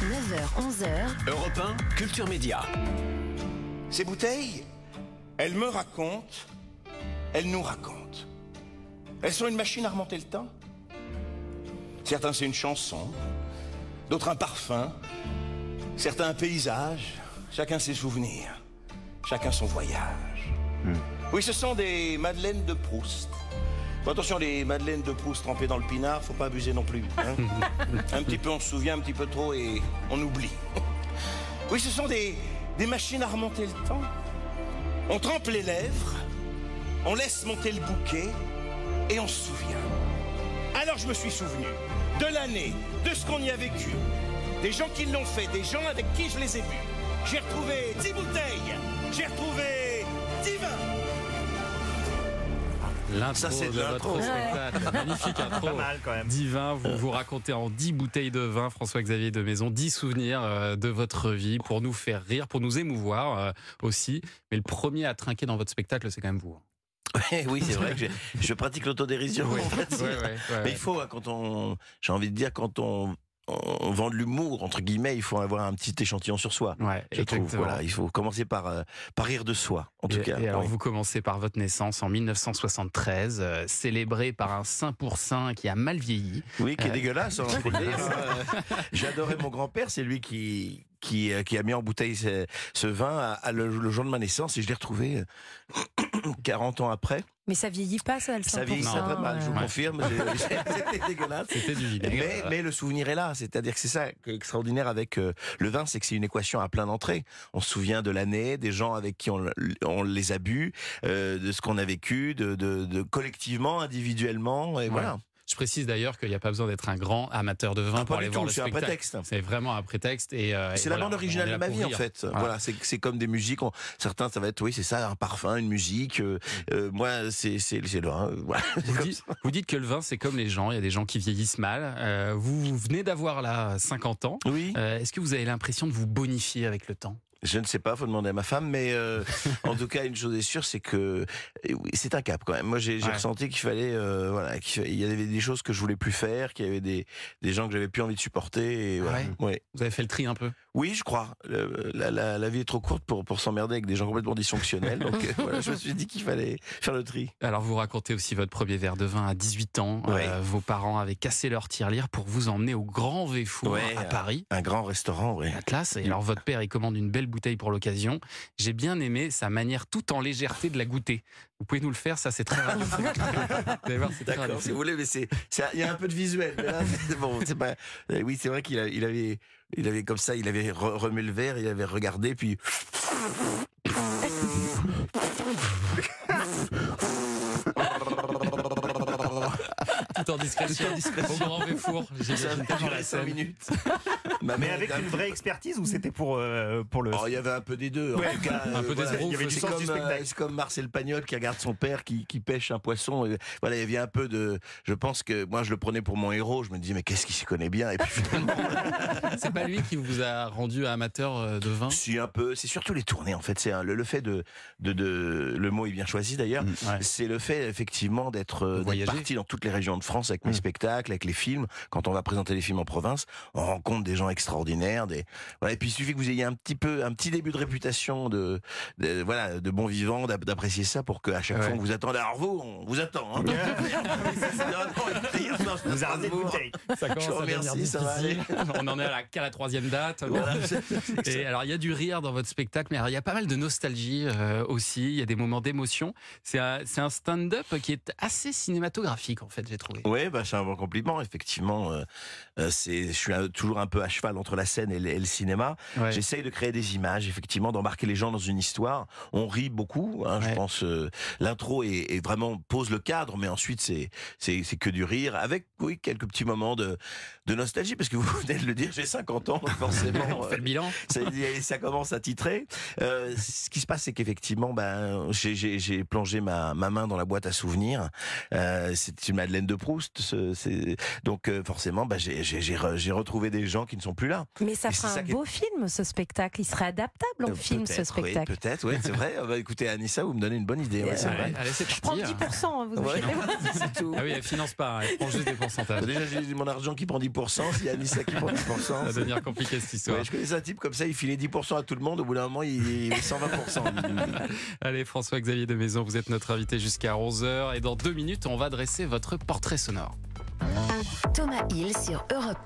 9h, 11h. Europe 1, Culture Média. Ces bouteilles, elles me racontent, elles nous racontent. Elles sont une machine à remonter le temps. Certains, c'est une chanson, d'autres un parfum, certains un paysage, chacun ses souvenirs, chacun son voyage. Oui, ce sont des madeleines de Proust. Bon, attention, les madeleines de Proust trempées dans le pinard, faut pas abuser non plus. hein. un petit peu on se souvient, un petit peu trop et on oublie. Oui, ce sont des, des machines à remonter le temps. On trempe les lèvres, on laisse monter le bouquet et on se souvient. Alors je me suis souvenu de l'année, de ce qu'on y a vécu, des gens qui l'ont fait, des gens avec qui je les ai vus. J'ai retrouvé 10 bouteilles, L'intro Ça, c'est de votre spectacle. Magnifique intro. Pas mal quand même. Divin, vous vous racontez en 10 bouteilles de vin, François-Xavier de Maison, 10 souvenirs euh, de votre vie pour nous faire rire, pour nous émouvoir euh, aussi. Mais le premier à trinquer dans votre spectacle, c'est quand même vous. hein. oui, c'est vrai que je, je pratique l'autodérision. en fait. Ouais, Mais il faut, hein, quand on, j'ai envie de dire, quand on vend de l'humour, entre guillemets, il faut avoir un petit échantillon sur soi. Ouais, Je trouve, voilà, il faut commencer par, euh, par rire de soi, en tout cas. Et alors, oui. vous commencez par votre naissance en 1973, euh, célébrée par un saint pour saint qui a mal vieilli. Oui, qui est Euh, dégueulasse. hein, hein. J'adorais mon grand-père, c'est lui qui, qui, euh, qui a mis en bouteille ce, ce vin à, à le, le jour de ma naissance et je l'ai retrouvé euh, 40 ans après. Mais ça vieillit pas, ça, le 100%. Ça vieillit très mal, je vous. Ouais. confirme. C'était dégueulasse. C'était du vinaigre. Mais, mais le souvenir est là, c'est-à-dire que c'est ça qui est extraordinaire avec euh, le vin, c'est que c'est une équation à plein d'entrées. On se souvient de l'année, des gens avec qui on, on les a bu, euh, de ce qu'on a vécu, de, de, de collectivement, individuellement, et voilà. Je précise d'ailleurs qu'il n'y a pas besoin d'être un grand amateur de vin Ah, pour aller du voir tout, le c'est un spectacle. prétexte. C'est vraiment un prétexte. Et, euh, C'est voilà, la bande originale de ma vie en fait. Voilà. Voilà, c'est comme des musiques. on- certains ça va être oui c'est ça un parfum, une musique. euh, euh, moi c'est le vin. voilà. Vous dites, ça. vous dites que le vin, c'est comme les gens. Il y a des gens qui vieillissent mal. Vous, vous venez d'avoir là 50 ans. Oui. Est-ce que vous avez l'impression de vous bonifier avec le temps? Je ne sais pas, faut demander à ma femme, mais euh, en tout cas, une chose est sûre, c'est que c'est un cap quand même. Moi, j'ai Ouais. ressenti qu'il fallait, euh, voilà, qu'il y avait des choses que je voulais plus faire, qu'il y avait des, des gens que j'avais plus envie de supporter. Et voilà. Ouais. Ouais. Vous avez fait le tri un peu? Oui, je crois. Le- la, la, la vie est trop courte pour, pour s'emmerder avec des gens complètement dysfonctionnels. donc euh, voilà, je me suis dit qu'il fallait faire le tri. Alors, vous racontez aussi votre premier verre de vin à 18 ans. Vos parents avaient cassé leur tirelire pour vous emmener au Grand Véfour à Paris. Un grand restaurant, oui. La classe. Et alors, votre père, il commande une belle bouteille pour l'occasion. J'ai bien aimé sa manière tout en légèreté de la goûter. Vous pouvez nous le faire, ça, c'est très très D'accord, si vous voulez, mais c'est, il y a un peu de visuel. Mais là, c'est bon, c'est pas. euh, Oui, c'est vrai qu'il il avait, il avait comme ça, il avait re- remis le verre, il avait regardé, puis. Tout en discrétion. Au Grand Véfour. Ça J'imagine a pas dans duré la cinq scène. minutes. Ma Mais avec une peu- vraie expertise ou c'était pour, euh, pour le. Oh, il y avait un peu des deux. En tout cas, Un peu voilà. du C'est comme, euh, comme Marcel Pagnol qui regarde son père qui, qui pêche un poisson. Et voilà, il y avait un peu de. Je pense que moi, je le prenais pour mon héros. Je me disais, mais qu'est-ce qu'il s'y connaît bien? Et puis finalement, C'est pas lui qui vous a rendu amateur euh, de vin? Si un peu. C'est surtout les tournées, en fait. C'est le, le fait de, de, de. Le mot est bien choisi d'ailleurs. Ouais. C'est le fait effectivement d'être euh, parti dans toutes les régions de France avec mes Mm. spectacles, avec les films. Quand on va présenter les films en province, on rencontre des gens extraordinaires. Des voilà. Et puis il suffit que vous ayez un petit peu un petit début de réputation de, de- voilà de bon vivant, d'ap- d'apprécier ça pour qu'à chaque Ouais. fois on vous attende. Alors vous, on vous attend. Hein. Vous. Ça Je vous à remercie, ça va aller. difficile. On en est à la, qu'à la troisième date. Voilà. Et alors, il y a du rire dans votre spectacle, mais alors, il y a pas mal de nostalgie euh, aussi. Il y a des moments d'émotion. C'est un, stand-up qui est assez cinématographique, en fait, j'ai trouvé. Oui, bah, c'est un bon compliment. Effectivement, euh, euh, c'est, je suis un- toujours un peu à cheval entre la scène et le, et le cinéma. Ouais. J'essaye de créer des images, effectivement, d'embarquer les gens dans une histoire. On rit beaucoup, hein, je pense. euh, l'intro est, est vraiment pose le cadre, mais ensuite c'est c'est c'est que du rire, avec oui quelques petits moments de de nostalgie, parce que vous venez de le dire, j'ai 50 ans, forcément. On fait euh, le bilan. ça, ça commence à titrer. Euh, ce qui se passe, c'est qu'effectivement, ben, j'ai- plongé ma, ma main dans la boîte à souvenirs. Euh, c'est une Madeleine de Proust. ce- donc euh, forcément, ben, j'ai j'ai- j'ai re- j'ai retrouvé des gens qui ne sont plus là. Mais ça fera un est- beau film, ce spectacle. Il serait adaptable en Euh, film, ce oui, spectacle. Peut-être, oui, c'est vrai. Ah bah, écoutez, Anissa, vous me donnez une bonne idée. ouais, c'est Allez, vrai. allez, c'est Je prends parti. 10%, hein, vous Ouais, c'est tout. Ah oui, elle finance pas, elle prend juste des Déjà, j'ai mon argent qui prend 10%, s'il y a Anissa qui prend 10%. va devenir compliqué cette histoire. Ouais, je connais un type comme ça, il filait 10% à tout le monde, au bout d'un moment, il est 120%. Allez, François-Xavier de Maison, vous êtes notre invité jusqu'à 11h. Et dans deux minutes, on va dresser votre portrait sonore. Thomas Hill sur Europe